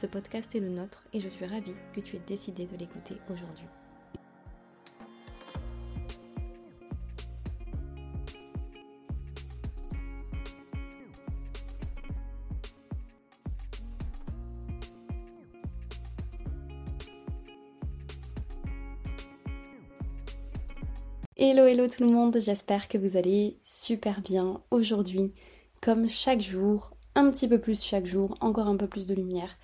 Ce podcast est le nôtre et je suis ravie que tu aies décidé de l'écouter aujourd'hui. Hello hello tout le monde, j'espère que vous allez super bien aujourd'hui. Comme chaque jour, un petit peu plus chaque jour, encore un peu plus de lumière.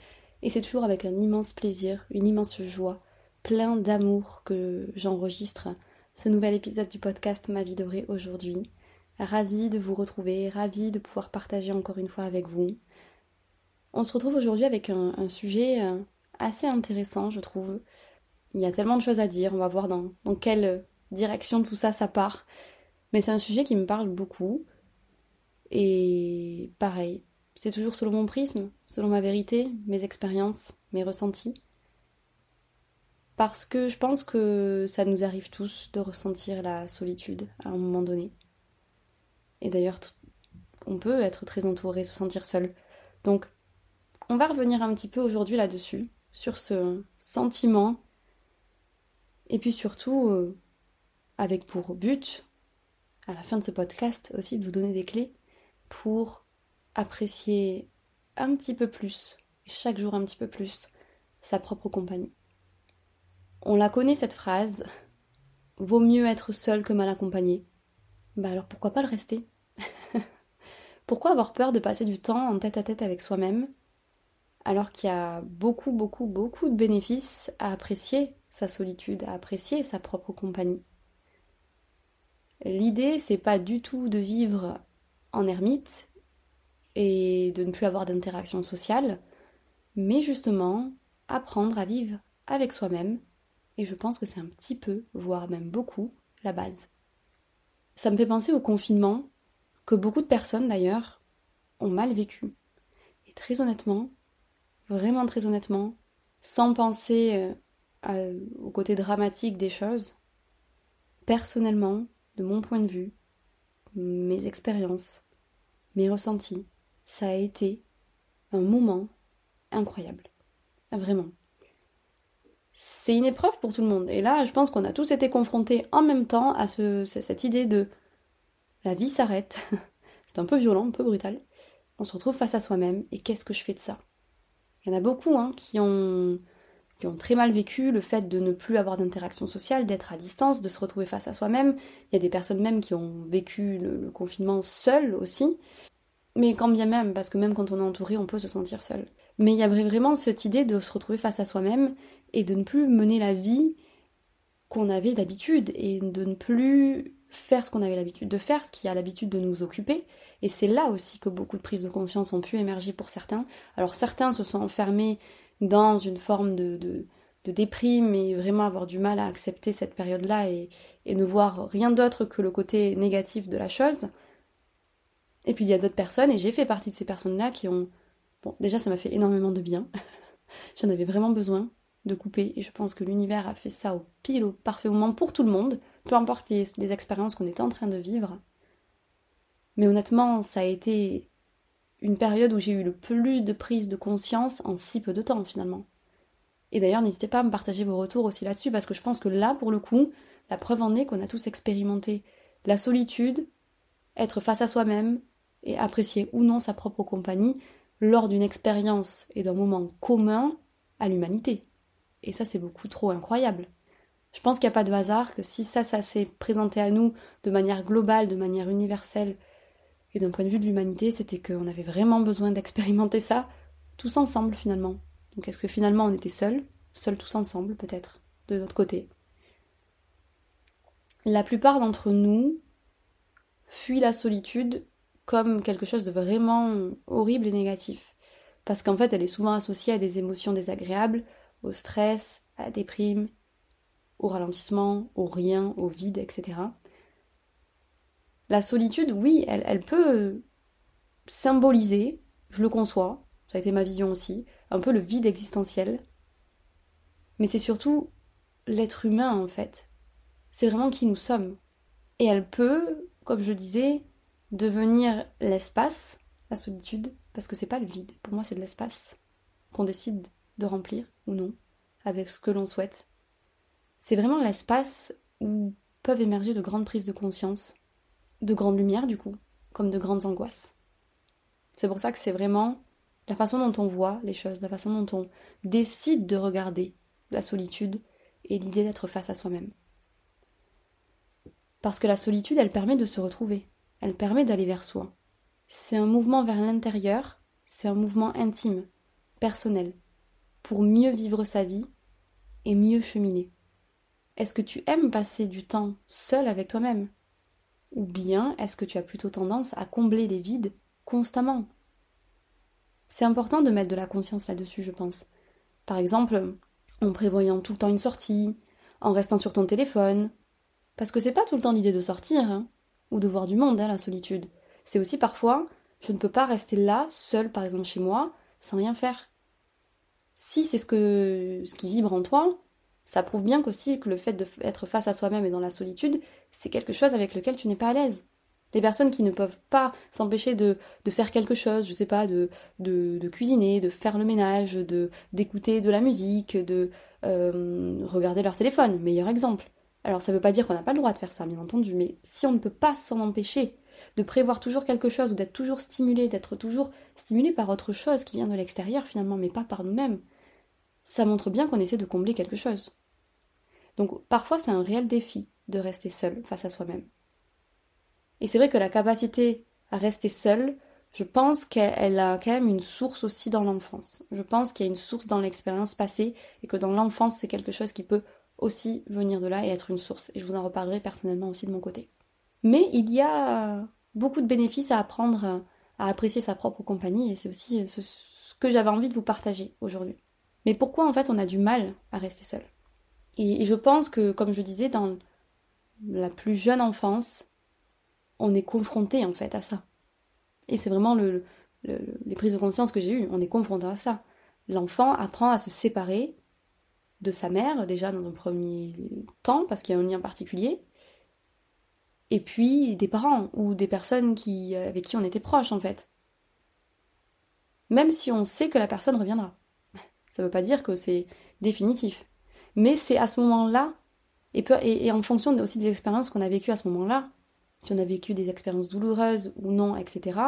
Et c'est toujours avec un immense plaisir, une immense joie, plein d'amour que j'enregistre ce nouvel épisode du podcast Ma vie dorée aujourd'hui. Ravie de vous retrouver, ravie de pouvoir partager encore une fois avec vous. On se retrouve aujourd'hui avec un, sujet euh, assez intéressant, je trouve. Il y a tellement de choses à dire, on va voir dans, dans quelle direction tout ça, ça part. Mais c'est un sujet qui me parle beaucoup. Et pareil, c'est toujours selon mon prisme, selon ma vérité, mes expériences, mes ressentis. Parce que je pense que ça nous arrive tous de ressentir la solitude à un moment donné. Et d'ailleurs, on peut être très entouré, se sentir seul. Donc, on va revenir un petit peu aujourd'hui là-dessus, sur ce sentiment. Et puis surtout, euh, avec pour but, à la fin de ce podcast aussi, de vous donner des clés pour apprécier un petit peu plus, chaque jour un petit peu plus, sa propre compagnie. On la connaît cette phrase, vaut mieux être seul que mal accompagné. Bah alors pourquoi pas le rester? Pourquoi avoir peur de passer du temps en tête à tête avec soi-même alors qu'il y a beaucoup, beaucoup, beaucoup de bénéfices à apprécier sa solitude, à apprécier sa propre compagnie? L'idée, c'est pas du tout de vivre en ermite et de ne plus avoir d'interaction sociale, mais justement apprendre à vivre avec soi-même, et je pense que c'est un petit peu, voire même beaucoup, la base. Ça me fait penser au confinement, que beaucoup de personnes d'ailleurs ont mal vécu. Et très honnêtement, vraiment très honnêtement, sans penser euh, au côté dramatique des choses, personnellement, de mon point de vue, mes expériences, mes ressentis, ça a été un moment incroyable. Vraiment. C'est une épreuve pour tout le monde. Et là, je pense qu'on a tous été confrontés en même temps à cette idée de la vie s'arrête. C'est un peu violent, un peu brutal. On se retrouve face à soi-même et qu'est-ce que je fais de ça? Il y en a beaucoup hein, qui ont qui ont très mal vécu le fait de ne plus avoir d'interaction sociale, d'être à distance, de se retrouver face à soi-même. Il y a des personnes même qui ont vécu le, confinement seules aussi. Mais quand bien même, parce que même quand on est entouré, on peut se sentir seul. Mais il y avait vraiment cette idée de se retrouver face à soi-même et de ne plus mener la vie qu'on avait d'habitude et de ne plus faire ce qu'on avait l'habitude de faire, ce qui a l'habitude de nous occuper. Et c'est là aussi que beaucoup de prises de conscience ont pu émerger pour certains. Alors certains se sont enfermés dans une forme de, de, déprime et vraiment avoir du mal à accepter cette période-là et, et ne voir rien d'autre que le côté négatif de la chose. Et puis il y a d'autres personnes, et j'ai fait partie de ces personnes-là qui ont... Bon, déjà ça m'a fait énormément de bien. J'en avais vraiment besoin de couper, et je pense que l'univers a fait ça au pile, au parfait moment pour tout le monde, peu importe les, expériences qu'on était en train de vivre. Mais honnêtement, ça a été une période où j'ai eu le plus de prise de conscience en si peu de temps finalement. Et d'ailleurs, n'hésitez pas à me partager vos retours aussi là-dessus, parce que je pense que là, pour le coup, la preuve en est qu'on a tous expérimenté la solitude, être face à soi-même et apprécier ou non sa propre compagnie lors d'une expérience et d'un moment commun à l'humanité. Et ça, c'est beaucoup trop incroyable. Je pense qu'il n'y a pas de hasard, que si ça, ça s'est présenté à nous de manière globale, de manière universelle, et d'un point de vue de l'humanité, c'était qu'on avait vraiment besoin d'expérimenter ça tous ensemble finalement. Donc est-ce que finalement on était seuls, seuls tous ensemble peut-être, de notre côté? La plupart d'entre nous fuient la solitude comme quelque chose de vraiment horrible et négatif. parce qu'en fait elle est souvent associée à des émotions désagréables, au stress, à la déprime, au ralentissement, au rien, au vide, etc. La solitude, oui, elle, peut symboliser, je le conçois, ça a été ma vision aussi, un peu le vide existentiel. Mais c'est surtout l'être humain en fait. C'est vraiment qui nous sommes. Et elle peut, comme je disais, devenir l'espace, la solitude, parce que c'est pas le vide. Pour moi, c'est de l'espace qu'on décide de remplir ou non, avec ce que l'on souhaite. C'est vraiment l'espace où peuvent émerger de grandes prises de conscience, de grandes lumières du coup, comme de grandes angoisses. C'est pour ça que c'est vraiment la façon dont on voit les choses, la façon dont on décide de regarder la solitude et l'idée d'être face à soi-même. Parce que la solitude, elle permet de se retrouver, elle permet d'aller vers soi. C'est un mouvement vers l'intérieur, c'est un mouvement intime, personnel, pour mieux vivre sa vie et mieux cheminer. Est-ce que tu aimes passer du temps seul avec toi-même? Ou bien est-ce que tu as plutôt tendance à combler les vides constamment? C'est important de mettre de la conscience là-dessus, je pense. Par exemple, en prévoyant tout le temps une sortie, en restant sur ton téléphone. Parce que c'est pas tout le temps l'idée de sortir, hein, de voir du monde, hein, la solitude. C'est aussi parfois, je ne peux pas rester là, seul par exemple chez moi, sans rien faire. Si c'est ce ce qui vibre en toi, ça prouve bien qu'aussi que le fait d'être face à soi-même et dans la solitude, c'est quelque chose avec lequel tu n'es pas à l'aise. Les personnes qui ne peuvent pas s'empêcher de, de, faire quelque chose, je sais pas, de, de, de cuisiner, de faire le ménage, de d'écouter de la musique, de euh, regarder leur téléphone, meilleur exemple. Alors ça veut pas dire qu'on n'a pas le droit de faire ça, bien entendu, mais si on ne peut pas s'en empêcher, de prévoir toujours quelque chose ou d'être toujours stimulé, d'être toujours stimulé par autre chose qui vient de l'extérieur finalement, mais pas par nous-mêmes, ça montre bien qu'on essaie de combler quelque chose. Donc parfois c'est un réel défi de rester seul face à soi-même. Et c'est vrai que la capacité à rester seul, je pense qu'elle a quand même une source aussi dans l'enfance. Je pense qu'il y a une source dans l'expérience passée et que dans l'enfance c'est quelque chose qui peut aussi venir de là et être une source. Et je vous en reparlerai personnellement aussi de mon côté. Mais il y a beaucoup de bénéfices à apprendre à apprécier sa propre compagnie et c'est aussi ce que j'avais envie de vous partager aujourd'hui. Mais pourquoi en fait on a du mal à rester seul? Et, je pense que, comme je disais, dans la plus jeune enfance, on est confronté en fait à ça. Et c'est vraiment le, les prises de conscience que j'ai eues, on est confronté à ça. L'enfant apprend à se séparer de sa mère, déjà dans un premier temps, parce qu'il y a un lien particulier, et puis des parents ou des personnes qui, avec qui on était proche en fait. Même si on sait que la personne reviendra. Ça ne veut pas dire que c'est définitif. Mais c'est à ce moment-là, et, en fonction aussi des expériences qu'on a vécues à ce moment-là, si on a vécu des expériences douloureuses ou non, etc.,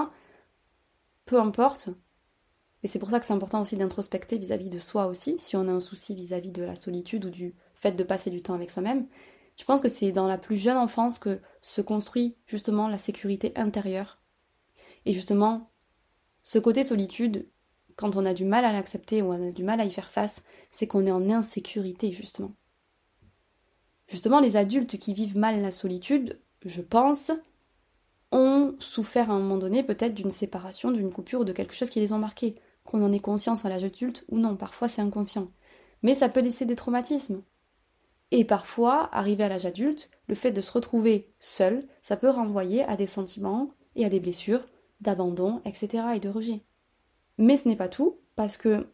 peu importe. Et c'est pour ça que c'est important aussi d'introspecter vis-à-vis de soi aussi, si on a un souci vis-à-vis de la solitude ou du fait de passer du temps avec soi-même. Je pense que c'est dans la plus jeune enfance que se construit justement la sécurité intérieure. Et justement, ce côté solitude, quand on a du mal à l'accepter ou on a du mal à y faire face, c'est qu'on est en insécurité, justement. Justement, les adultes qui vivent mal la solitude, je pense, ont souffert à un moment donné peut-être d'une séparation, d'une coupure ou de quelque chose qui les ont marqués. Qu'on en ait conscience à l'âge adulte ou non, parfois c'est inconscient. Mais ça peut laisser des traumatismes. Et parfois, arrivé à l'âge adulte, le fait de se retrouver seul, ça peut renvoyer à des sentiments et à des blessures d'abandon, etc. et de rejet. Mais ce n'est pas tout, parce que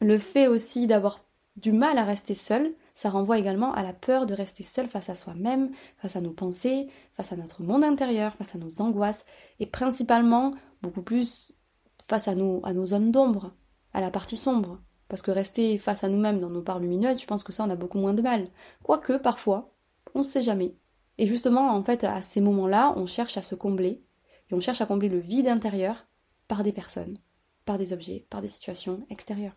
le fait aussi d'avoir du mal à rester seul, ça renvoie également à la peur de rester seul face à soi-même, face à nos pensées, face à notre monde intérieur, face à nos angoisses, et principalement beaucoup plus face à nos, à nos zones d'ombre, à la partie sombre. Parce que rester face à nous-mêmes dans nos parts lumineuses, je pense que ça on a beaucoup moins de mal. Quoique, parfois, on ne sait jamais. Et justement, en fait, à ces moments-là, on cherche à se combler, et on cherche à combler le vide intérieur par des personnes, par des objets, par des situations extérieures.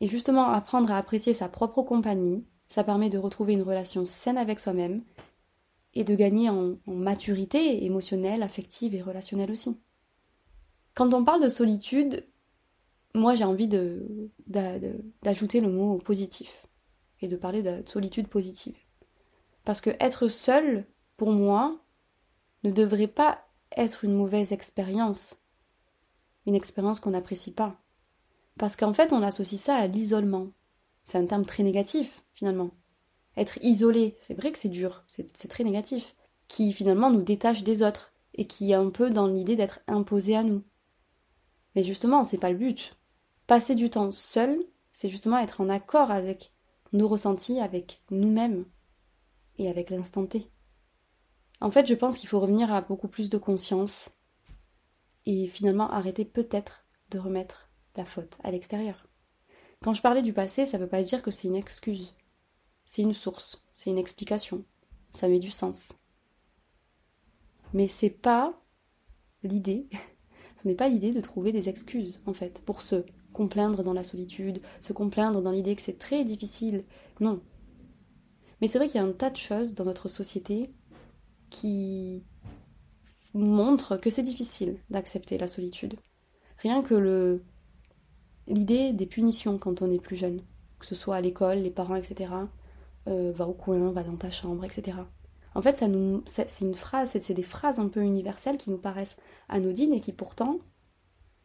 Et justement, apprendre à apprécier sa propre compagnie, ça permet de retrouver une relation saine avec soi-même et de gagner en, maturité émotionnelle, affective et relationnelle aussi. Quand on parle de solitude, moi j'ai envie d'ajouter le mot positif et de parler de solitude positive. Parce que être seul, pour moi, ne devrait pas être une mauvaise expérience une expérience qu'on n'apprécie pas. Parce qu'en fait, on associe ça à l'isolement. C'est un terme très négatif, finalement. Être isolé, c'est vrai que c'est dur, c'est très négatif, qui finalement nous détache des autres, et qui est un peu dans l'idée d'être imposé à nous. Mais justement, c'est pas le but. Passer du temps seul, c'est justement être en accord avec nos ressentis, avec nous-mêmes, et avec l'instant T. En fait, je pense qu'il faut revenir à beaucoup plus de conscience, et finalement arrêter peut-être de remettre la faute à l'extérieur. Quand je parlais du passé, ça ne veut pas dire que c'est une excuse. C'est une source, c'est une explication. Ça met du sens. Mais c'est pas l'idée, ce n'est pas l'idée de trouver des excuses, en fait, pour se complaindre dans la solitude, se complaindre dans l'idée que c'est très difficile. Non. Mais c'est vrai qu'il y a un tas de choses dans notre société qui montrent que c'est difficile d'accepter la solitude. Rien que le l'idée des punitions quand on est plus jeune, que ce soit à l'école, les parents, etc. Euh, va au coin, va dans ta chambre, etc. En fait, c'est une phrase, c'est des phrases un peu universelles qui nous paraissent anodines et qui pourtant,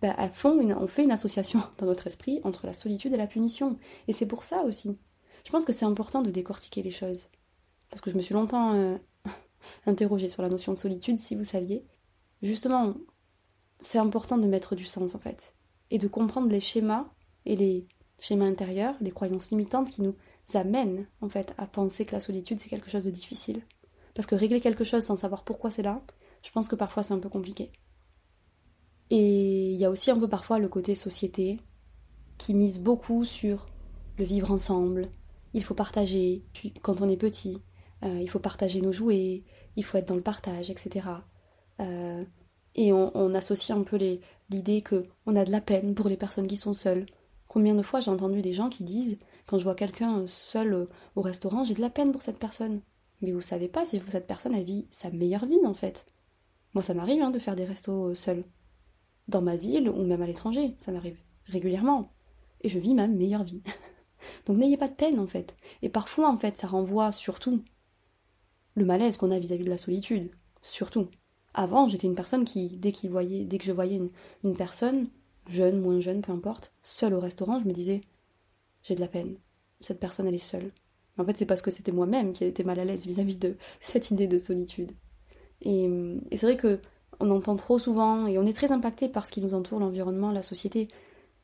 bah, font on fait une association dans notre esprit entre la solitude et la punition. Et c'est pour ça aussi. Je pense que c'est important de décortiquer les choses. Parce que je me suis longtemps euh, interrogée sur la notion de solitude, si vous saviez. Justement, c'est important de mettre du sens en fait et de comprendre les schémas et les schémas intérieurs, les croyances limitantes qui nous amènent en fait à penser que la solitude c'est quelque chose de difficile. Parce que régler quelque chose sans savoir pourquoi c'est là, je pense que parfois c'est un peu compliqué. Et il y a aussi un peu parfois le côté société qui mise beaucoup sur le vivre ensemble, il faut partager quand on est petit, euh, il faut partager nos jouets, il faut être dans le partage, etc. Euh, et on, on, associe un peu l'idée que on a de la peine pour les personnes qui sont seules. Combien de fois j'ai entendu des gens qui disent quand je vois quelqu'un seul euh, au restaurant, j'ai de la peine pour cette personne. Mais vous savez pas si cette personne a vit sa meilleure vie en fait. Moi ça m'arrive hein, de faire des restos euh, seuls. Dans ma ville ou même à l'étranger, ça m'arrive régulièrement. Et je vis ma meilleure vie. Donc n'ayez pas de peine en fait. Et parfois en fait ça renvoie surtout le malaise qu'on a vis-à-vis de la solitude. Surtout. Avant, j'étais une personne qui, dès, qu'il voyait, dès que je voyais une, personne, jeune, moins jeune, peu importe, seule au restaurant, je me disais j'ai de la peine. Cette personne, elle est seule. En fait, c'est parce que c'était moi-même qui était mal à l'aise vis-à-vis de cette idée de solitude. Et, c'est vrai que on entend trop souvent et on est très impacté par ce qui nous entoure, l'environnement, la société.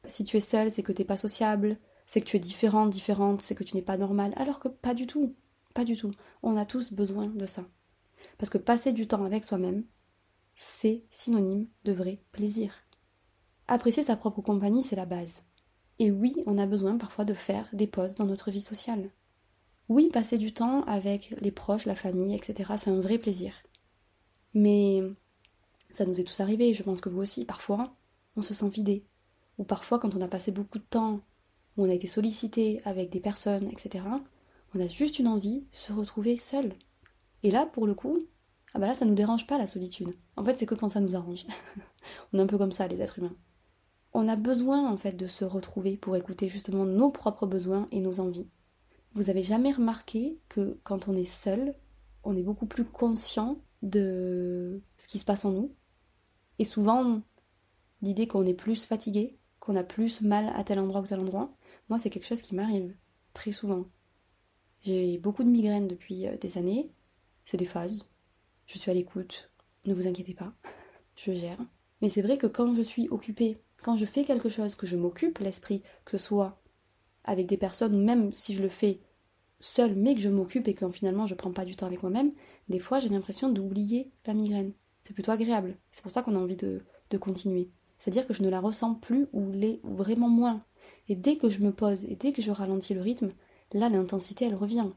Si tu es seule, c'est que t'es pas sociable, c'est que tu es différente, différente, c'est que tu n'es pas normale. Alors que pas du tout. Pas du tout. On a tous besoin de ça. Parce que passer du temps avec soi-même, c'est synonyme de vrai plaisir. Apprécier sa propre compagnie, c'est la base. Et oui, on a besoin parfois de faire des pauses dans notre vie sociale. Oui, passer du temps avec les proches, la famille, etc., c'est un vrai plaisir. Mais ça nous est tous arrivé, je pense que vous aussi, parfois, on se sent vidé. Ou parfois, quand on a passé beaucoup de temps, où on a été sollicité avec des personnes, etc., on a juste une envie, de se retrouver seul. Et là, pour le coup, ah bah là, ça nous dérange pas la solitude. En fait, c'est que quand ça nous arrange. on est un peu comme ça, les êtres humains. On a besoin, en fait, de se retrouver pour écouter justement nos propres besoins et nos envies. Vous avez jamais remarqué que quand on est seul, on est beaucoup plus conscient de ce qui se passe en nous? Et souvent, l'idée qu'on est plus fatigué, qu'on a plus mal à tel endroit ou tel endroit, moi, c'est quelque chose qui m'arrive très souvent. J'ai beaucoup de migraines depuis euh, des années. C'est des phases je suis à l'écoute, ne vous inquiétez pas, je gère. Mais c'est vrai que quand je suis occupée, quand je fais quelque chose, que je m'occupe l'esprit, que ce soit avec des personnes, même si je le fais seule, mais que je m'occupe et que finalement je prends pas du temps avec moi-même, des fois j'ai l'impression d'oublier la migraine. C'est plutôt agréable. C'est pour ça qu'on a envie de, de continuer. C'est-à-dire que je ne la ressens plus ou l'ai vraiment moins. Et dès que je me pose et dès que je ralentis le rythme, là l'intensité elle revient.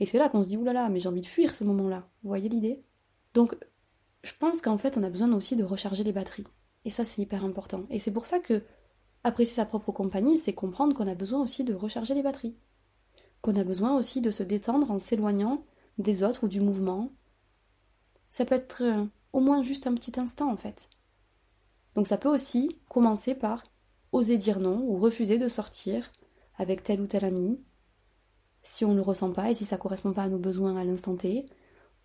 Et c'est là qu'on se dit oulala, mais j'ai envie de fuir ce moment-là. Vous voyez l'idée? Donc, je pense qu'en fait, on a besoin aussi de recharger les batteries. Et ça, c'est hyper important. Et c'est pour ça que apprécier sa propre compagnie, c'est comprendre qu'on a besoin aussi de recharger les batteries. Qu'on a besoin aussi de se détendre en s'éloignant des autres ou du mouvement. Ça peut être euh, au moins juste un petit instant, en fait. Donc, ça peut aussi commencer par oser dire non ou refuser de sortir avec tel ou tel ami si on ne le ressent pas et si ça ne correspond pas à nos besoins à l'instant T,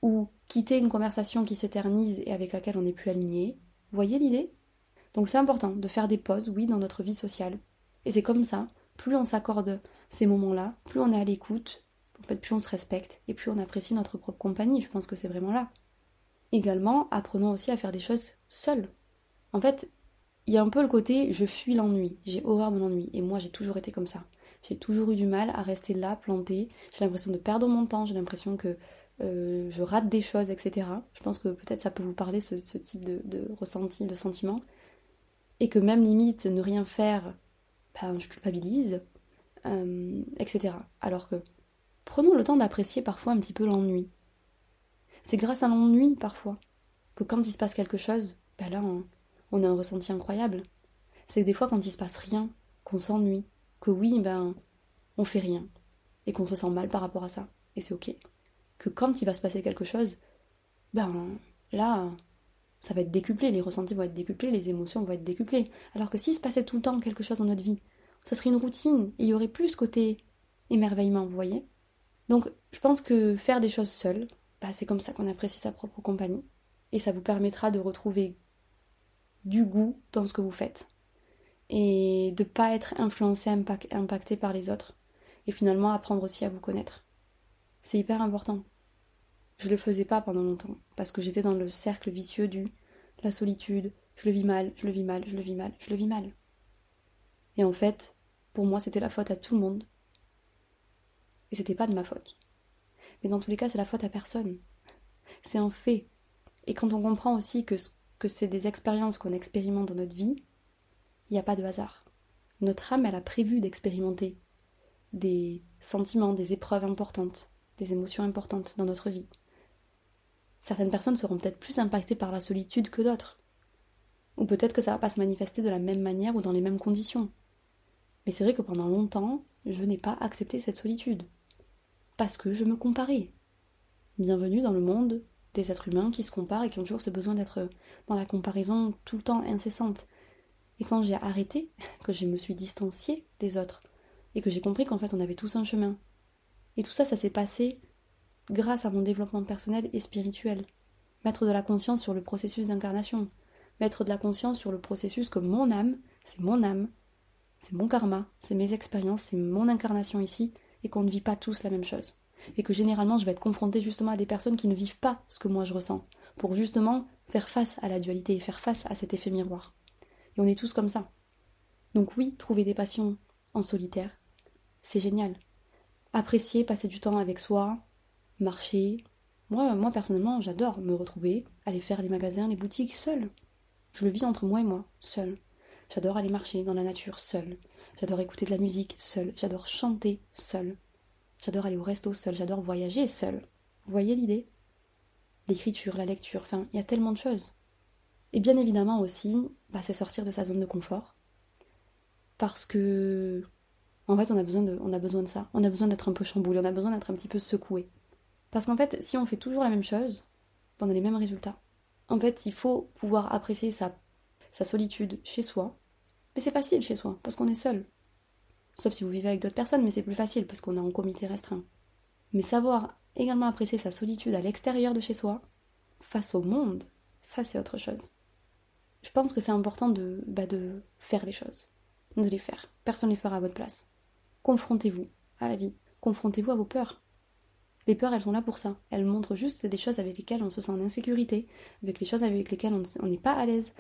ou quitter une conversation qui s'éternise et avec laquelle on n'est plus aligné. Voyez l'idée? Donc c'est important de faire des pauses, oui, dans notre vie sociale. Et c'est comme ça, plus on s'accorde ces moments-là, plus on est à l'écoute, en fait, plus on se respecte et plus on apprécie notre propre compagnie. Je pense que c'est vraiment là. Également, apprenons aussi à faire des choses seules. En fait, il y a un peu le côté je fuis l'ennui, j'ai horreur de l'ennui. Et moi, j'ai toujours été comme ça. J'ai toujours eu du mal à rester là, planté. J'ai l'impression de perdre mon temps, j'ai l'impression que euh, je rate des choses, etc. Je pense que peut-être ça peut vous parler, ce, type de, ressenti, de sentiment. Et que même limite, ne rien faire, ben, je culpabilise, euh, etc. Alors que prenons le temps d'apprécier parfois un petit peu l'ennui. C'est grâce à l'ennui, parfois, que quand il se passe quelque chose, ben là, on, a un ressenti incroyable. C'est que des fois, quand il se passe rien, qu'on s'ennuie, que oui, ben, on fait rien, et qu'on se sent mal par rapport à ça, et c'est ok que quand il va se passer quelque chose, ben là, ça va être décuplé, les ressentis vont être décuplés, les émotions vont être décuplées. Alors que s'il se passait tout le temps quelque chose dans notre vie, ça serait une routine, et il y aurait plus ce côté émerveillement, vous voyez Donc je pense que faire des choses seul, bah, c'est comme ça qu'on apprécie sa propre compagnie, et ça vous permettra de retrouver du goût dans ce que vous faites, et de pas être influencé, impacté par les autres, et finalement apprendre aussi à vous connaître. C'est hyper important. Je le faisais pas pendant longtemps, parce que j'étais dans le cercle vicieux du la solitude, je le vis mal, je le vis mal, je le vis mal, je le vis mal. Et en fait, pour moi, c'était la faute à tout le monde. Et c'était pas de ma faute. Mais dans tous les cas, c'est la faute à personne. C'est un fait. Et quand on comprend aussi que, que c'est des expériences qu'on expérimente dans notre vie, il n'y a pas de hasard. Notre âme, elle a prévu d'expérimenter des sentiments, des épreuves importantes des émotions importantes dans notre vie. Certaines personnes seront peut-être plus impactées par la solitude que d'autres. Ou peut-être que ça va pas se manifester de la même manière ou dans les mêmes conditions. Mais c'est vrai que pendant longtemps, je n'ai pas accepté cette solitude. Parce que je me comparais. Bienvenue dans le monde des êtres humains qui se comparent et qui ont toujours ce besoin d'être dans la comparaison tout le temps incessante. Et quand j'ai arrêté, que je me suis distanciée des autres, et que j'ai compris qu'en fait on avait tous un chemin, et tout ça, ça s'est passé grâce à mon développement personnel et spirituel. Mettre de la conscience sur le processus d'incarnation. Mettre de la conscience sur le processus que mon âme, c'est mon âme, c'est mon karma, c'est mes expériences, c'est mon incarnation ici, et qu'on ne vit pas tous la même chose. Et que généralement, je vais être confrontée justement à des personnes qui ne vivent pas ce que moi je ressens, pour justement faire face à la dualité et faire face à cet effet miroir. Et on est tous comme ça. Donc oui, trouver des passions en solitaire, c'est génial apprécier, passer du temps avec soi, marcher. Moi, moi personnellement, j'adore me retrouver, aller faire les magasins, les boutiques seule. Je le vis entre moi et moi, seule. J'adore aller marcher dans la nature seule. J'adore écouter de la musique seule. J'adore chanter seule. J'adore aller au resto seule. J'adore voyager seule. Vous voyez l'idée? L'écriture, la lecture, enfin, il y a tellement de choses. Et bien évidemment aussi, bah, c'est sortir de sa zone de confort. Parce que en fait, on a besoin de, on a besoin de ça. On a besoin d'être un peu chamboulé, on a besoin d'être un petit peu secoué. Parce qu'en fait, si on fait toujours la même chose, on a les mêmes résultats. En fait, il faut pouvoir apprécier sa, sa solitude chez soi. Mais c'est facile chez soi, parce qu'on est seul. Sauf si vous vivez avec d'autres personnes, mais c'est plus facile, parce qu'on est en comité restreint. Mais savoir également apprécier sa solitude à l'extérieur de chez soi, face au monde, ça c'est autre chose. Je pense que c'est important de, bah, de faire les choses. De les faire. Personne ne les fera à votre place. Confrontez-vous à la vie, confrontez-vous à vos peurs. Les peurs, elles sont là pour ça. Elles montrent juste des choses avec lesquelles on se sent en insécurité, avec les choses avec lesquelles on n'est pas à l'aise,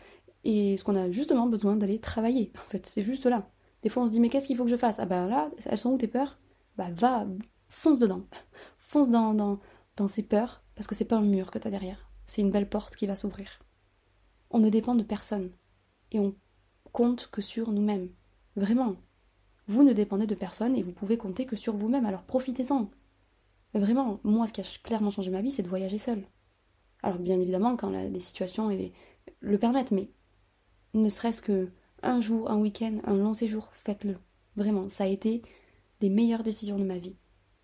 et ce qu'on a justement besoin d'aller travailler. En fait, c'est juste là. Des fois, on se dit, mais qu'est-ce qu'il faut que je fasse? Ah bah là, elles sont où tes peurs? Bah va, fonce dedans. Fonce dans, dans, dans ces peurs, parce que c'est pas un mur que t'as derrière. C'est une belle porte qui va s'ouvrir. On ne dépend de personne. Et on compte que sur nous-mêmes. Vraiment. Vous ne dépendez de personne et vous pouvez compter que sur vous-même, alors profitez-en. Vraiment, moi, ce qui a clairement changé ma vie, c'est de voyager seule. Alors, bien évidemment, quand les situations le permettent, mais ne serait-ce que un jour, un week-end, un long séjour, faites-le. Vraiment, ça a été des meilleures décisions de ma vie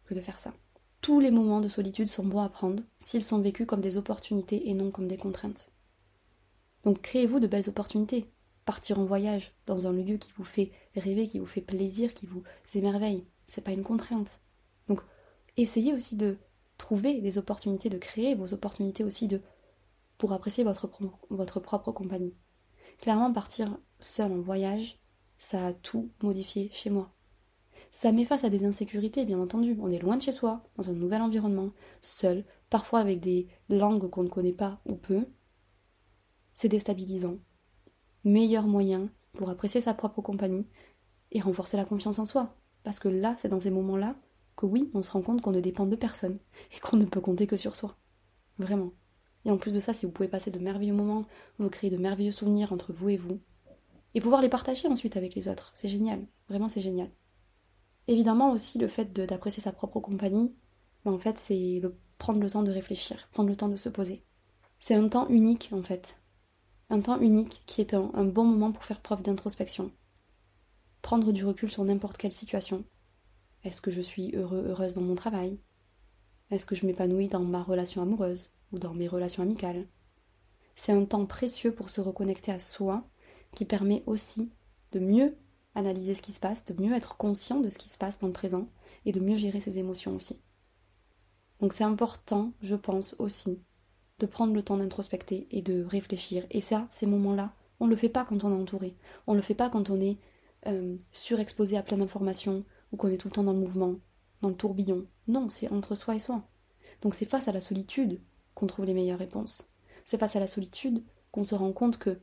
que de faire ça. Tous les moments de solitude sont bons à prendre s'ils sont vécus comme des opportunités et non comme des contraintes. Donc créez-vous de belles opportunités partir en voyage dans un lieu qui vous fait rêver, qui vous fait plaisir, qui vous émerveille. C'est pas une contrainte. Essayez aussi de trouver des opportunités, de créer vos opportunités aussi de pour apprécier votre, votre propre compagnie. Clairement, partir seul en voyage, ça a tout modifié chez moi. Ça met face à des insécurités, bien entendu. On est loin de chez soi, dans un nouvel environnement, seul, parfois avec des langues qu'on ne connaît pas ou peu. C'est déstabilisant. Meilleur moyen pour apprécier sa propre compagnie et renforcer la confiance en soi. Parce que là, c'est dans ces moments-là que oui, on se rend compte qu'on ne dépend de personne et qu'on ne peut compter que sur soi. Vraiment. Et en plus de ça, si vous pouvez passer de merveilleux moments, vous créez de merveilleux souvenirs entre vous et vous, et pouvoir les partager ensuite avec les autres, c'est génial. Vraiment, c'est génial. Évidemment aussi le fait d'apprécier sa propre compagnie, ben, en fait, c'est prendre le temps de réfléchir, prendre le temps de se poser. C'est un temps unique en fait. Un temps unique qui est un bon moment pour faire preuve d'introspection. Prendre du recul sur n'importe quelle situation. Est-ce que je suis heureux, heureuse dans mon travail? Est-ce que je m'épanouis dans ma relation amoureuse ou dans mes relations amicales? C'est un temps précieux pour se reconnecter à soi qui permet aussi de mieux analyser ce qui se passe, de mieux être conscient de ce qui se passe dans le présent et de mieux gérer ses émotions aussi. Donc c'est important, je pense aussi, de prendre le temps d'introspecter et de réfléchir. Et ça, ces moments-là, on ne le fait pas quand on est entouré. On ne le fait pas quand on est euh, surexposé à plein d'informations ou qu'on est tout le temps dans le mouvement, dans le tourbillon. Non, c'est entre soi et soi. Donc c'est face à la solitude qu'on trouve les meilleures réponses. C'est face à la solitude qu'on se rend compte que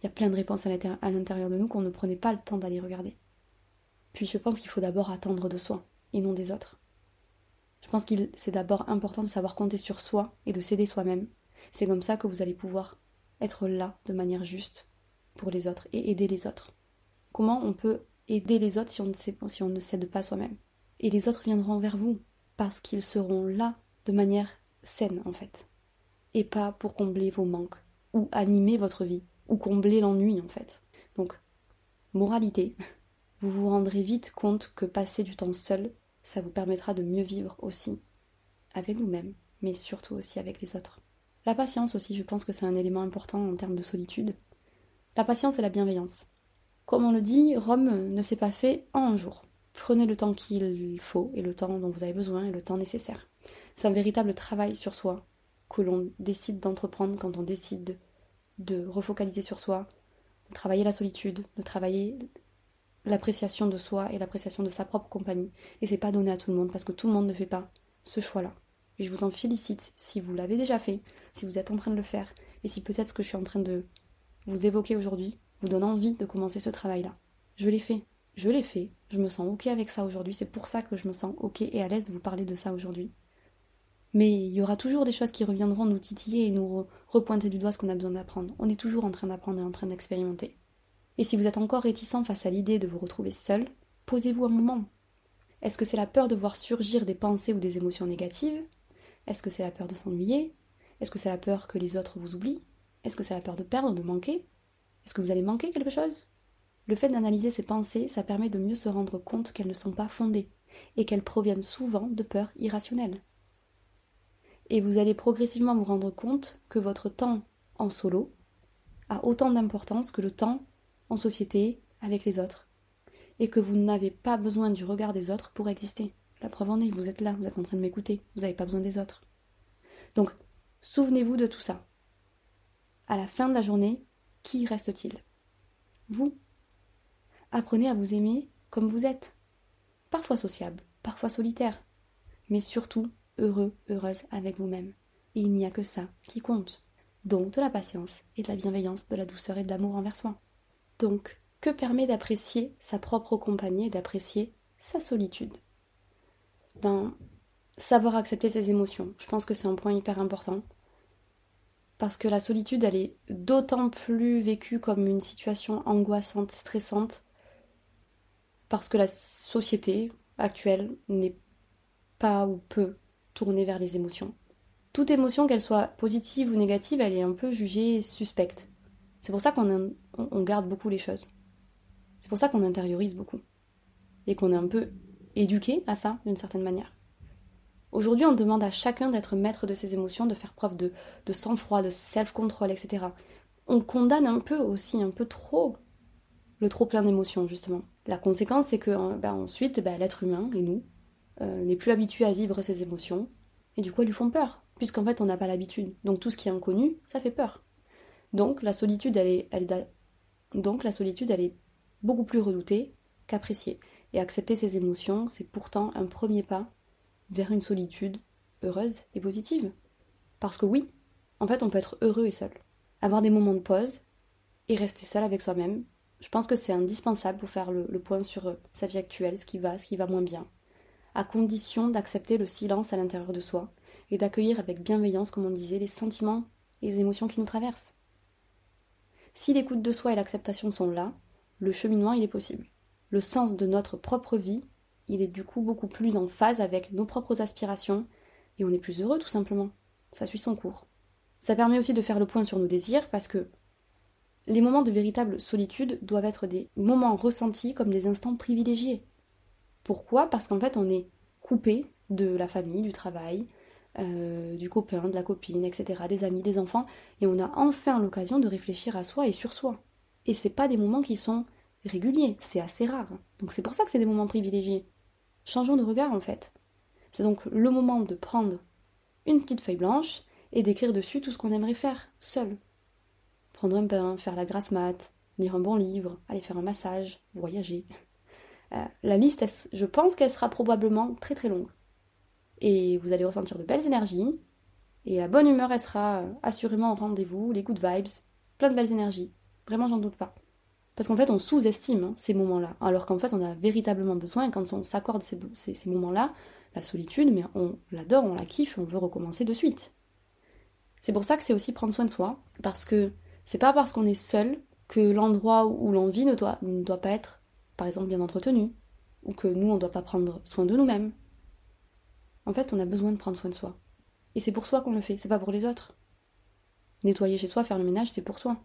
il y a plein de réponses à l'intérieur de nous qu'on ne prenait pas le temps d'aller regarder. Puis je pense qu'il faut d'abord attendre de soi et non des autres. Je pense qu'il c'est d'abord important de savoir compter sur soi et de s'aider soi-même. C'est comme ça que vous allez pouvoir être là de manière juste pour les autres et aider les autres. Comment on peut aider les autres si on ne, sait, s'aide pas soi-même Et les autres viendront vers vous parce qu'ils seront là de manière saine en fait. Et pas pour combler vos manques ou animer votre vie ou combler l'ennui en fait. Donc, moralité, vous vous rendrez vite compte que passer du temps seul, ça vous permettra de mieux vivre aussi, avec vous-même, mais surtout aussi avec les autres. La patience aussi, je pense que c'est un élément important en termes de solitude. La patience et la bienveillance. Comme on le dit, Rome ne s'est pas fait en un jour. Prenez le temps qu'il faut et le temps dont vous avez besoin et le temps nécessaire. C'est un véritable travail sur soi que l'on décide d'entreprendre quand on décide de refocaliser sur soi, de travailler la solitude, de travailler l'appréciation de soi et l'appréciation de sa propre compagnie. Et c'est pas donné à tout le monde parce que tout le monde ne fait pas ce choix-là. Et je vous en félicite si vous l'avez déjà fait, si vous êtes en train de le faire, et si peut-être ce que je suis en train de vous évoquer aujourd'hui vous donne envie de commencer ce travail-là. Je l'ai fait. Je l'ai fait. Je me sens ok avec ça aujourd'hui. C'est pour ça que je me sens ok et à l'aise de vous parler de ça aujourd'hui. Mais il y aura toujours des choses qui reviendront nous titiller et nous repointer du doigt ce qu'on a besoin d'apprendre. On est toujours en train d'apprendre et en train d'expérimenter. Et si vous êtes encore réticent face à l'idée de vous retrouver seul, posez-vous un moment. Est-ce que c'est la peur de voir surgir des pensées ou des émotions négatives? Est-ce que c'est la peur de s'ennuyer? Est-ce que c'est la peur que les autres vous oublient? Est-ce que c'est la peur de perdre, de manquer? Est-ce que vous allez manquer quelque chose? Le fait d'analyser ces pensées, ça permet de mieux se rendre compte qu'elles ne sont pas fondées et qu'elles proviennent souvent de peurs irrationnelles et vous allez progressivement vous rendre compte que votre temps en solo a autant d'importance que le temps en société avec les autres, et que vous n'avez pas besoin du regard des autres pour exister. La preuve en est, vous êtes là, vous êtes en train de m'écouter, vous n'avez pas besoin des autres. Donc, souvenez-vous de tout ça. À la fin de la journée, qui reste-t-il? Vous. Apprenez à vous aimer comme vous êtes. Parfois sociable, parfois solitaire, mais surtout heureux, heureuse avec vous-même. Et il n'y a que ça qui compte. Donc de la patience et de la bienveillance, de la douceur et de l'amour envers soi. Donc, que permet d'apprécier sa propre compagnie et d'apprécier sa solitude? Ben, savoir accepter ses émotions. Je pense que c'est un point hyper important. Parce que la solitude, elle est d'autant plus vécue comme une situation angoissante, stressante, parce que la société actuelle n'est pas ou peu tournée vers les émotions. Toute émotion, qu'elle soit positive ou négative, elle est un peu jugée suspecte. C'est pour ça qu'on on garde beaucoup les choses. C'est pour ça qu'on intériorise beaucoup. Et qu'on est un peu éduqué à ça, d'une certaine manière. Aujourd'hui, on demande à chacun d'être maître de ses émotions, de faire preuve de, de sang-froid, de self-control, etc. On condamne un peu aussi, un peu trop, le trop plein d'émotions, justement. La conséquence, c'est que ben, ensuite, ben, l'être humain, et nous, euh, n'est plus habitué à vivre ses émotions, et du coup elles lui font peur, puisqu'en fait on n'a pas l'habitude. Donc tout ce qui est inconnu, ça fait peur. Donc la solitude, elle est, Donc la solitude, elle est beaucoup plus redoutée qu'appréciée. Et accepter ses émotions, c'est pourtant un premier pas vers une solitude heureuse et positive. Parce que oui, en fait, on peut être heureux et seul. Avoir des moments de pause et rester seul avec soi-même, je pense que c'est indispensable pour faire le, point sur euh, sa vie actuelle, ce qui va, ce qui va moins bien, à condition d'accepter le silence à l'intérieur de soi et d'accueillir avec bienveillance, comme on disait, les sentiments et les émotions qui nous traversent. Si l'écoute de soi et l'acceptation sont là, le cheminement il est possible. Le sens de notre propre vie, il est du coup beaucoup plus en phase avec nos propres aspirations et on est plus heureux tout simplement. Ça suit son cours. Ça permet aussi de faire le point sur nos désirs parce que les moments de véritable solitude doivent être des moments ressentis comme des instants privilégiés. Pourquoi? Parce qu'en fait on est coupé de la famille, du travail, euh, du copain, de la copine, etc., des amis, des enfants, et on a enfin l'occasion de réfléchir à soi et sur soi. Et c'est pas des moments qui sont réguliers, c'est assez rare. Donc c'est pour ça que c'est des moments privilégiés. Changeons de regard en fait. C'est donc le moment de prendre une petite feuille blanche et d'écrire dessus tout ce qu'on aimerait faire, seul. Prendre un bain, faire la grasse mat, lire un bon livre, aller faire un massage, voyager. Euh, la liste, je pense qu'elle sera probablement très très longue et vous allez ressentir de belles énergies. Et la bonne humeur, elle sera euh, assurément au rendez-vous, les good vibes, plein de belles énergies. Vraiment, j'en doute pas. Parce qu'en fait, on sous-estime hein, ces moments-là. Alors qu'en fait, on a véritablement besoin, quand on s'accorde ces, ces, moments-là, la solitude, mais on l'adore, on la kiffe, on veut recommencer de suite. C'est pour ça que c'est aussi prendre soin de soi, parce que c'est pas parce qu'on est seul que l'endroit où l'on vit ne doit, ne doit pas être, par exemple, bien entretenu, ou que nous, on ne doit pas prendre soin de nous-mêmes, en fait, on a besoin de prendre soin de soi. Et c'est pour soi qu'on le fait, c'est pas pour les autres. Nettoyer chez soi, faire le ménage, c'est pour soi.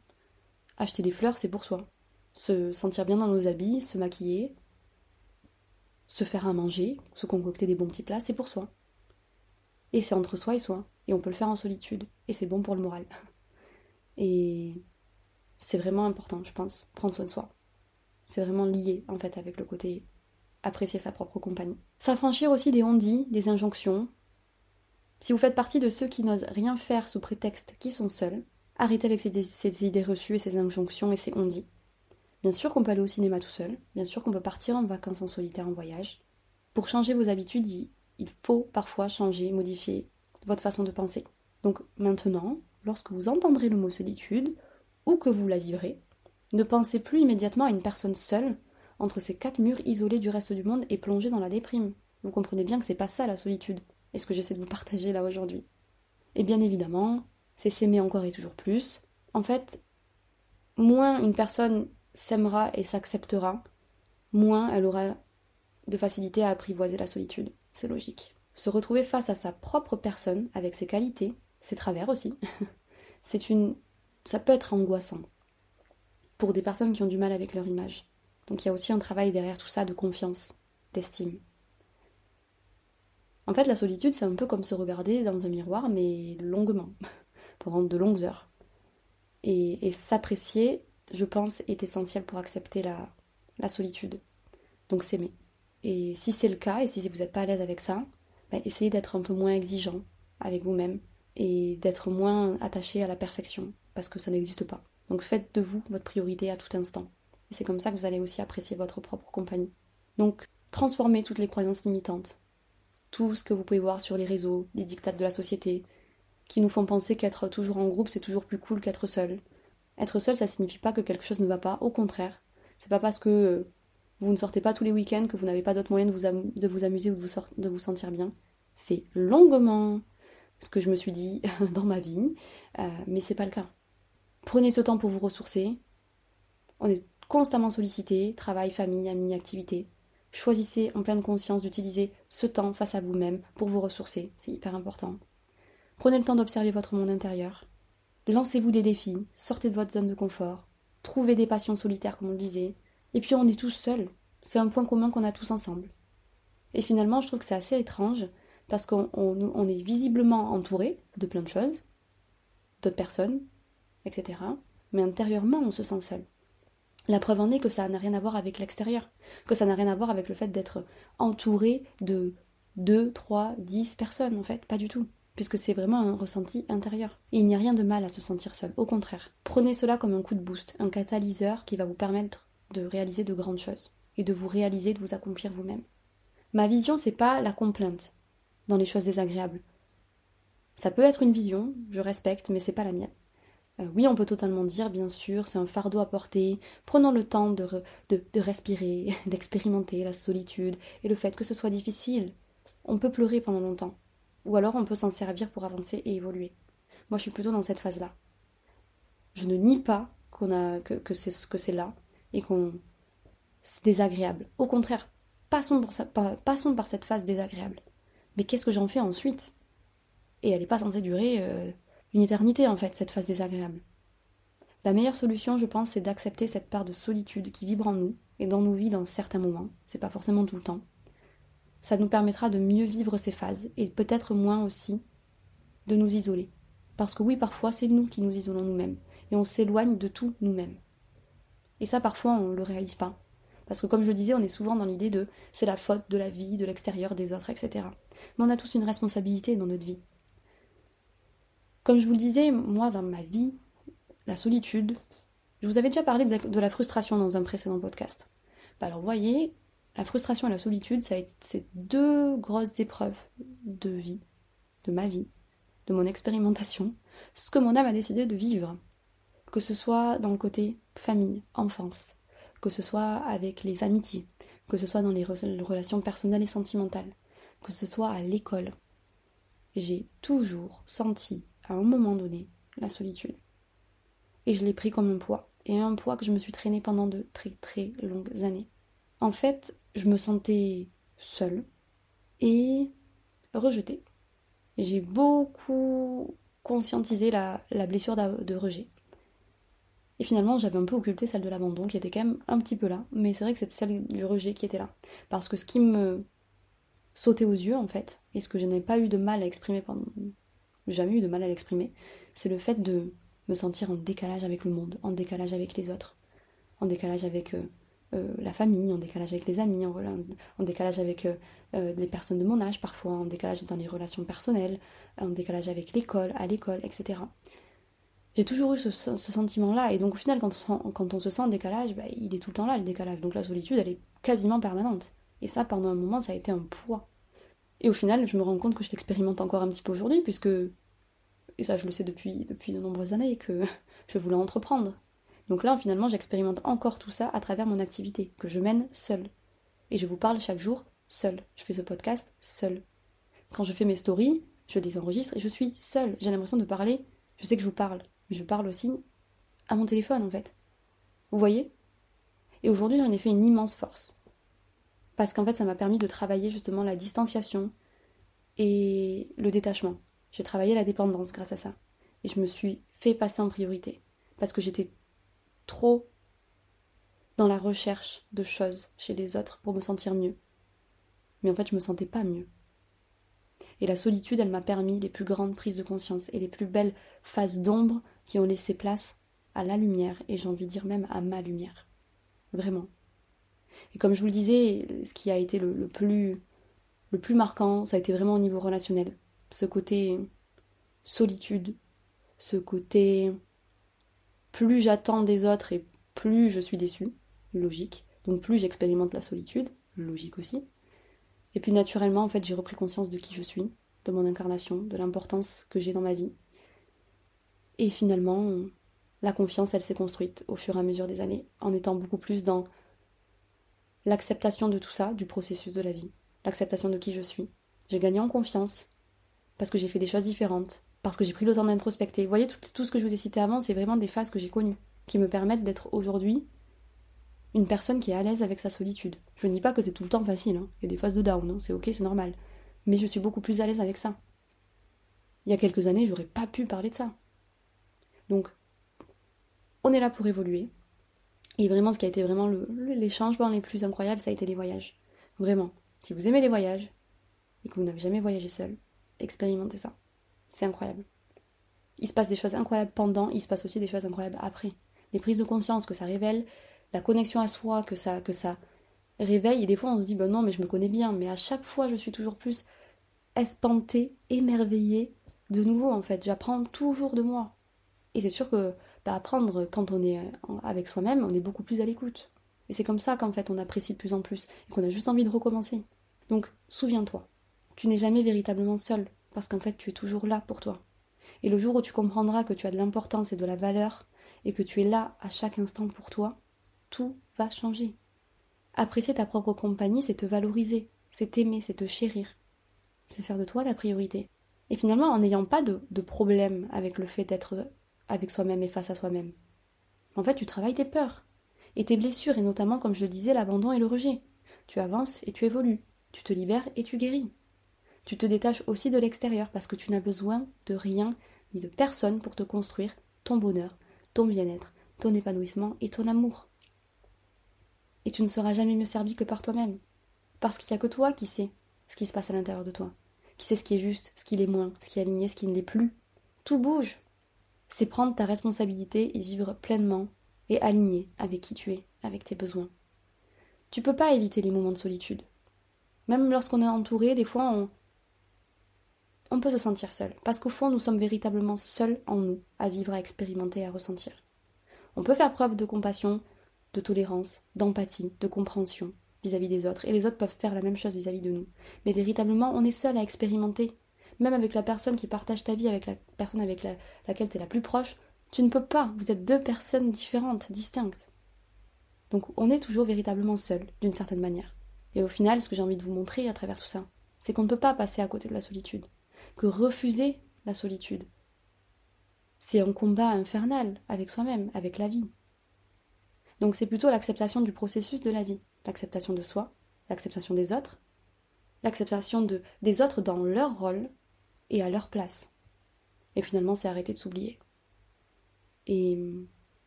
Acheter des fleurs, c'est pour soi. Se sentir bien dans nos habits, se maquiller, se faire à manger, se concocter des bons petits plats, c'est pour soi. Et c'est entre soi et soi. Et on peut le faire en solitude. Et c'est bon pour le moral. Et c'est vraiment important, je pense, prendre soin de soi. C'est vraiment lié, en fait, avec le côté apprécier sa propre compagnie. S'affranchir aussi des ondits, des injonctions. Si vous faites partie de ceux qui n'osent rien faire sous prétexte qu'ils sont seuls, arrêtez avec ces, idées reçues et ces injonctions et ces ondits. Bien sûr qu'on peut aller au cinéma tout seul, bien sûr qu'on peut partir en vacances en solitaire en voyage. Pour changer vos habitudes, il faut parfois changer, modifier votre façon de penser. Donc maintenant, lorsque vous entendrez le mot solitude, ou que vous la vivrez, ne pensez plus immédiatement à une personne seule, entre ces quatre murs isolés du reste du monde et plongés dans la déprime. Vous comprenez bien que c'est pas ça la solitude, et ce que j'essaie de vous partager là aujourd'hui. Et bien évidemment, c'est s'aimer encore et toujours plus. En fait, moins une personne s'aimera et s'acceptera, moins elle aura de facilité à apprivoiser la solitude. C'est logique. Se retrouver face à sa propre personne, avec ses qualités, ses travers aussi, c'est une. ça peut être angoissant. Pour des personnes qui ont du mal avec leur image. Donc il y a aussi un travail derrière tout ça de confiance, d'estime. En fait, la solitude, c'est un peu comme se regarder dans un miroir, mais longuement, pendant de longues heures. Et, s'apprécier, je pense, est essentiel pour accepter la, solitude. Donc s'aimer. Et si c'est le cas, et si vous n'êtes pas à l'aise avec ça, bah, essayez d'être un peu moins exigeant avec vous-même et d'être moins attaché à la perfection, parce que ça n'existe pas. Donc faites de vous votre priorité à tout instant. Et c'est comme ça que vous allez aussi apprécier votre propre compagnie. Donc, transformez toutes les croyances limitantes. Tout ce que vous pouvez voir sur les réseaux, les dictats de la société, qui nous font penser qu'être toujours en groupe, c'est toujours plus cool qu'être seul. Être seul, ça signifie pas que quelque chose ne va pas, au contraire. C'est pas parce que vous ne sortez pas tous les week-ends que vous n'avez pas d'autre moyen de vous, de vous amuser ou de vous, de vous sentir bien. C'est longuement ce que je me suis dit dans ma vie, euh, mais c'est pas le cas. Prenez ce temps pour vous ressourcer. On est constamment sollicité, travail, famille, amis, activités. Choisissez en pleine conscience d'utiliser ce temps face à vous-même pour vous ressourcer, c'est hyper important. Prenez le temps d'observer votre monde intérieur. Lancez-vous des défis, sortez de votre zone de confort, trouvez des passions solitaires comme on le disait, et puis on est tous seuls. C'est un point commun qu'on a tous ensemble. Et finalement, je trouve que c'est assez étrange parce qu'on on est visiblement entouré de plein de choses, d'autres personnes, etc. Mais intérieurement, on se sent seul. La preuve en est que ça n'a rien à voir avec l'extérieur, que ça n'a rien à voir avec le fait d'être entouré de 2, 3, 10 personnes en fait, pas du tout. Puisque c'est vraiment un ressenti intérieur. Et il n'y a rien de mal à se sentir seul, au contraire. Prenez cela comme un coup de boost, un catalyseur qui va vous permettre de réaliser de grandes choses, et de vous réaliser, de vous accomplir vous-même. Ma vision, c'est pas la complainte dans les choses désagréables. Ça peut être une vision, je respecte, mais c'est pas la mienne. Euh, oui, on peut totalement dire, bien sûr, c'est un fardeau à porter. Prenons le temps de, respirer, d'expérimenter la solitude et le fait que ce soit difficile. On peut pleurer pendant longtemps. Ou alors on peut s'en servir pour avancer et évoluer. Moi, je suis plutôt dans cette phase-là. Je ne nie pas que, c'est que là et qu'on c'est désagréable. Au contraire, passons, passons par cette phase désagréable. Mais qu'est-ce que j'en fais ensuite? Et elle n'est pas censée durer euh, une éternité en fait, cette phase désagréable. La meilleure solution, je pense, c'est d'accepter cette part de solitude qui vibre en nous et dans nos vies dans certains moments. C'est pas forcément tout le temps. Ça nous permettra de mieux vivre ces phases et peut-être moins aussi de nous isoler. Parce que oui, parfois c'est nous qui nous isolons nous-mêmes et on s'éloigne de tout nous-mêmes. Et ça, parfois, on ne le réalise pas. Parce que comme je le disais, on est souvent dans l'idée de c'est la faute de la vie, de l'extérieur, des autres, etc. Mais on a tous une responsabilité dans notre vie. Comme je vous le disais, moi, dans ma vie, la solitude, je vous avais déjà parlé de la, frustration dans un précédent podcast. Bah alors, voyez, la frustration et la solitude, ça c'est deux grosses épreuves de vie, de ma vie, de mon expérimentation, ce que mon âme a décidé de vivre. Que ce soit dans le côté famille, enfance, que ce soit avec les amitiés, que ce soit dans les relations personnelles et sentimentales, que ce soit à l'école. J'ai toujours senti à un moment donné, la solitude. Et je l'ai pris comme un poids, et un poids que je me suis traîné pendant de très très longues années. En fait, je me sentais seule et rejetée. J'ai beaucoup conscientisé la, blessure de rejet. Et finalement, j'avais un peu occulté celle de l'abandon, qui était quand même un petit peu là, mais c'est vrai que c'était celle du rejet qui était là. Parce que ce qui me sautait aux yeux, en fait, et ce que je n'ai pas eu de mal à exprimer pendant, jamais eu de mal à l'exprimer, c'est le fait de me sentir en décalage avec le monde, en décalage avec les autres, en décalage avec euh, euh, la famille, en décalage avec les amis, en, décalage avec euh, les personnes de mon âge parfois, en décalage dans les relations personnelles, en décalage avec l'école, à l'école, etc. J'ai toujours eu ce, sentiment-là, et donc au final, quand on, quand on se sent en décalage, bah, il est tout le temps là, le décalage. Donc la solitude, elle est quasiment permanente. Et ça, pendant un moment, ça a été un poids. Et au final, je me rends compte que je l'expérimente encore un petit peu aujourd'hui, puisque, et ça je le sais depuis, depuis de nombreuses années, que je voulais entreprendre. Donc là, finalement, j'expérimente encore tout ça à travers mon activité, que je mène seule. Et je vous parle chaque jour seule. Je fais ce podcast seule. Quand je fais mes stories, je les enregistre et je suis seule. J'ai l'impression de parler. Je sais que je vous parle, mais je parle aussi à mon téléphone en fait. Vous voyez? Et aujourd'hui, j'en ai fait une immense force parce qu'en fait ça m'a permis de travailler justement la distanciation et le détachement. J'ai travaillé la dépendance grâce à ça. Et je me suis fait passer en priorité. Parce que j'étais trop dans la recherche de choses chez les autres pour me sentir mieux. Mais en fait, je me sentais pas mieux. Et la solitude, elle m'a permis les plus grandes prises de conscience et les plus belles phases d'ombre qui ont laissé place à la lumière, et j'ai envie de dire même à ma lumière. Vraiment. Et comme je vous le disais, ce qui a été le, plus, le plus marquant, ça a été vraiment au niveau relationnel. Ce côté solitude, ce côté plus j'attends des autres et plus je suis déçue, logique. Donc plus j'expérimente la solitude, logique aussi. Et puis naturellement, en fait, j'ai repris conscience de qui je suis, de mon incarnation, de l'importance que j'ai dans ma vie. Et finalement, la confiance, elle s'est construite au fur et à mesure des années, en étant beaucoup plus dans l'acceptation de tout ça, du processus de la vie, l'acceptation de qui je suis. J'ai gagné en confiance, parce que j'ai fait des choses différentes, parce que j'ai pris le temps d'introspecter. Vous voyez, tout, ce que je vous ai cité avant, c'est vraiment des phases que j'ai connues, qui me permettent d'être aujourd'hui une personne qui est à l'aise avec sa solitude. Je ne dis pas que c'est tout le temps facile, hein. il y a des phases de down, hein. c'est ok, c'est normal. Mais je suis beaucoup plus à l'aise avec ça. Il y a quelques années, j'aurais pas pu parler de ça. Donc, on est là pour évoluer, et vraiment, ce qui a été vraiment le, les changements les plus incroyables, ça a été les voyages. Vraiment. Si vous aimez les voyages et que vous n'avez jamais voyagé seul, expérimentez ça. C'est incroyable. Il se passe des choses incroyables pendant, il se passe aussi des choses incroyables après. Les prises de conscience que ça révèle, la connexion à soi que ça, que ça réveille, et des fois on se dit, ben non, mais je me connais bien, mais à chaque fois je suis toujours plus espantée, émerveillée de nouveau en fait, j'apprends toujours de moi. Et c'est sûr que bah, apprendre quand on est euh, avec soi-même, on est beaucoup plus à l'écoute. Et c'est comme ça qu'en fait on apprécie de plus en plus et qu'on a juste envie de recommencer. Donc souviens-toi, tu n'es jamais véritablement seul parce qu'en fait tu es toujours là pour toi. Et le jour où tu comprendras que tu as de l'importance et de la valeur et que tu es là à chaque instant pour toi, tout va changer. Apprécier ta propre compagnie, c'est te valoriser, c'est t'aimer, c'est te chérir, c'est faire de toi ta priorité. Et finalement, en n'ayant pas de, problème avec le fait d'être avec soi-même et face à soi-même. En fait, tu travailles tes peurs et tes blessures, et notamment, comme je le disais, l'abandon et le rejet. Tu avances et tu évolues. Tu te libères et tu guéris. Tu te détaches aussi de l'extérieur parce que tu n'as besoin de rien ni de personne pour te construire ton bonheur, ton bien-être, ton épanouissement et ton amour. Et tu ne seras jamais mieux servi que par toi-même. Parce qu'il n'y a que toi qui sais ce qui se passe à l'intérieur de toi, qui sait ce qui est juste, ce qui l'est moins, ce qui est aligné, ce qui ne l'est plus. Tout bouge. C'est prendre ta responsabilité et vivre pleinement et aligné avec qui tu es, avec tes besoins. Tu peux pas éviter les moments de solitude. Même lorsqu'on est entouré, des fois on, on peut se sentir seul, parce qu'au fond nous sommes véritablement seuls en nous, à vivre, à expérimenter, à ressentir. On peut faire preuve de compassion, de tolérance, d'empathie, de compréhension vis-à-vis des autres, et les autres peuvent faire la même chose vis-à-vis de nous. Mais véritablement, on est seul à expérimenter. Même avec la personne qui partage ta vie, avec la personne avec laquelle tu es la plus proche, tu ne peux pas, vous êtes deux personnes différentes, distinctes. Donc on est toujours véritablement seul, d'une certaine manière. Et au final, ce que j'ai envie de vous montrer à travers tout ça, c'est qu'on ne peut pas passer à côté de la solitude. Que refuser la solitude, c'est un combat infernal avec soi-même, avec la vie. Donc c'est plutôt l'acceptation du processus de la vie, l'acceptation de soi, l'acceptation des autres, l'acceptation de, des autres dans leur rôle et à leur place. Et finalement, c'est arrêter de s'oublier. Et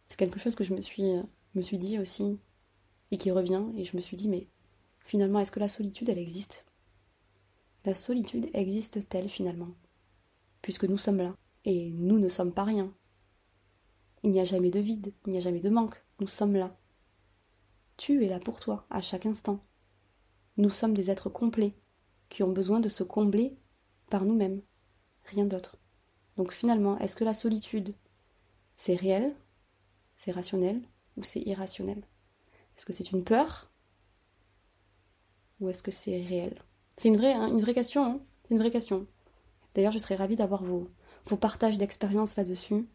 c'est quelque chose que je me suis, me suis dit aussi, et qui revient, et je me suis dit, mais finalement, est-ce que la solitude, elle existe? La solitude existe-t-elle finalement? Puisque nous sommes là, et nous ne sommes pas rien. Il n'y a jamais de vide, il n'y a jamais de manque, nous sommes là. Tu es là pour toi, à chaque instant. Nous sommes des êtres complets, qui ont besoin de se combler par nous-mêmes, rien d'autre. Donc finalement, est-ce que la solitude, c'est réel, c'est rationnel ou c'est irrationnel? Est-ce que c'est une peur? Ou est-ce que c'est réel? C'est une vraie, hein, question. Hein. c'est une vraie question. D'ailleurs, je serais ravie d'avoir vos, vos partages d'expérience là-dessus,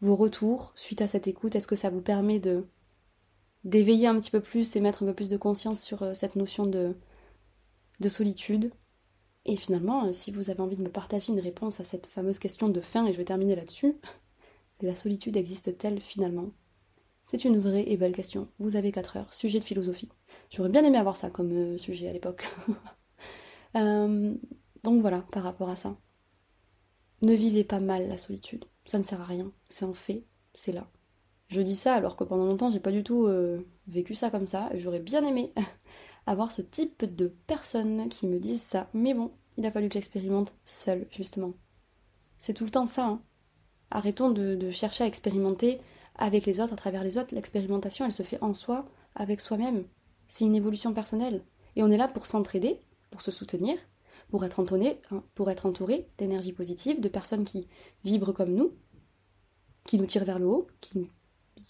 vos retours suite à cette écoute. Est-ce que ça vous permet de d'éveiller un petit peu plus et mettre un peu plus de conscience sur euh, cette notion de, de solitude? Et finalement, euh, si vous avez envie de me partager une réponse à cette fameuse question de fin, et je vais terminer là-dessus, la solitude existe-t-elle finalement? C'est une vraie et belle question. Vous avez 4 heures, sujet de philosophie. J'aurais bien aimé avoir ça comme euh, sujet à l'époque. Euh, donc voilà, par rapport à ça. Ne vivez pas mal la solitude. Ça ne sert à rien. C'est en fait, c'est là. Je dis ça alors que pendant longtemps j'ai pas du tout euh, vécu ça comme ça. J'aurais bien aimé avoir ce type de personnes qui me disent ça. Mais bon, il a fallu que j'expérimente seule, justement. C'est tout le temps ça. Hein. Arrêtons de, chercher à expérimenter avec les autres, à travers les autres. L'expérimentation, elle se fait en soi, avec soi-même. C'est une évolution personnelle. Et on est là pour s'entraider, pour se soutenir, pour être entonné, hein, pour être entouré d'énergie positive, de personnes qui vibrent comme nous, qui nous tirent vers le haut, qui,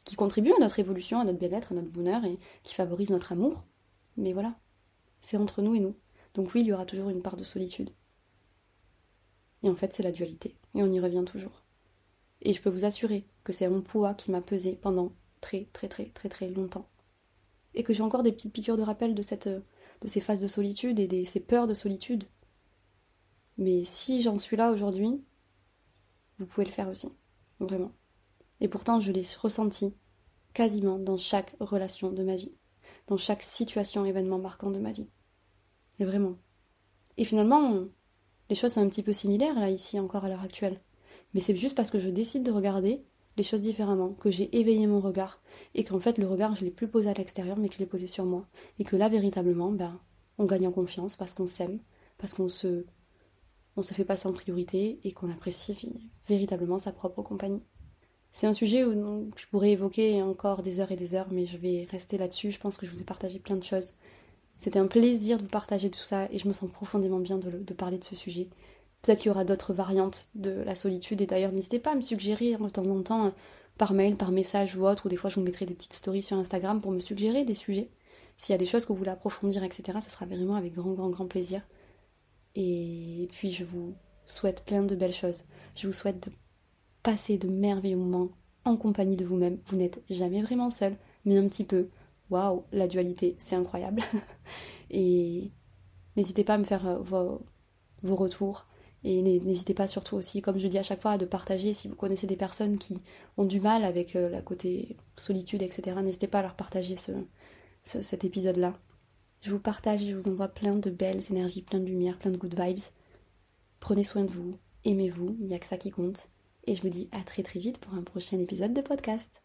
qui contribuent à notre évolution, à notre bien-être, à notre bonheur et qui favorisent notre amour. Mais voilà, c'est entre nous et nous. Donc oui, il y aura toujours une part de solitude. Et en fait, c'est la dualité. Et on y revient toujours. Et je peux vous assurer que c'est un poids qui m'a pesé pendant très très très très très longtemps. Et que j'ai encore des petites piqûres de rappel de, cette, de ces phases de solitude et de ces peurs de solitude. Mais si j'en suis là aujourd'hui, vous pouvez le faire aussi. Vraiment. Et pourtant, je l'ai ressenti quasiment dans chaque relation de ma vie, dans chaque situation, événement marquant de ma vie. Et vraiment. Et finalement, les choses sont un petit peu similaires là, ici, encore à l'heure actuelle mais c'est juste parce que je décide de regarder les choses différemment, que j'ai éveillé mon regard, et qu'en fait le regard je l'ai plus posé à l'extérieur mais que je l'ai posé sur moi, et que là véritablement, ben, on gagne en confiance parce qu'on s'aime, parce qu'on se, on se fait passer en priorité et qu'on apprécie véritablement sa propre compagnie. C'est un sujet où je pourrais évoquer encore des heures et des heures, mais je vais rester là-dessus. Je pense que je vous ai partagé plein de choses. C'était un plaisir de vous partager tout ça et je me sens profondément bien de, de parler de ce sujet Peut-être qu'il y aura d'autres variantes de la solitude. Et d'ailleurs, n'hésitez pas à me suggérer de temps en temps par mail, par message ou autre, ou des fois je vous mettrai des petites stories sur Instagram pour me suggérer des sujets. S'il y a des choses que vous voulez approfondir, etc., ça sera vraiment avec grand, grand, grand plaisir. Et puis je vous souhaite plein de belles choses. Je vous souhaite de passer de merveilleux moments en compagnie de vous-même. Vous, n'êtes jamais vraiment seul, mais un petit peu. Waouh, la dualité, c'est incroyable. et n'hésitez pas à me faire euh, vos, vos retours et n'hésitez pas surtout aussi, comme je dis à chaque fois, de partager si vous connaissez des personnes qui ont du mal avec euh, la côté solitude, etc. N'hésitez pas à leur partager ce, cet épisode-là. Je vous partage, je vous envoie plein de belles énergies, plein de lumière, plein de good vibes. Prenez soin de vous, aimez-vous, il n'y a que ça qui compte. Et je vous dis à très très vite pour un prochain épisode de podcast.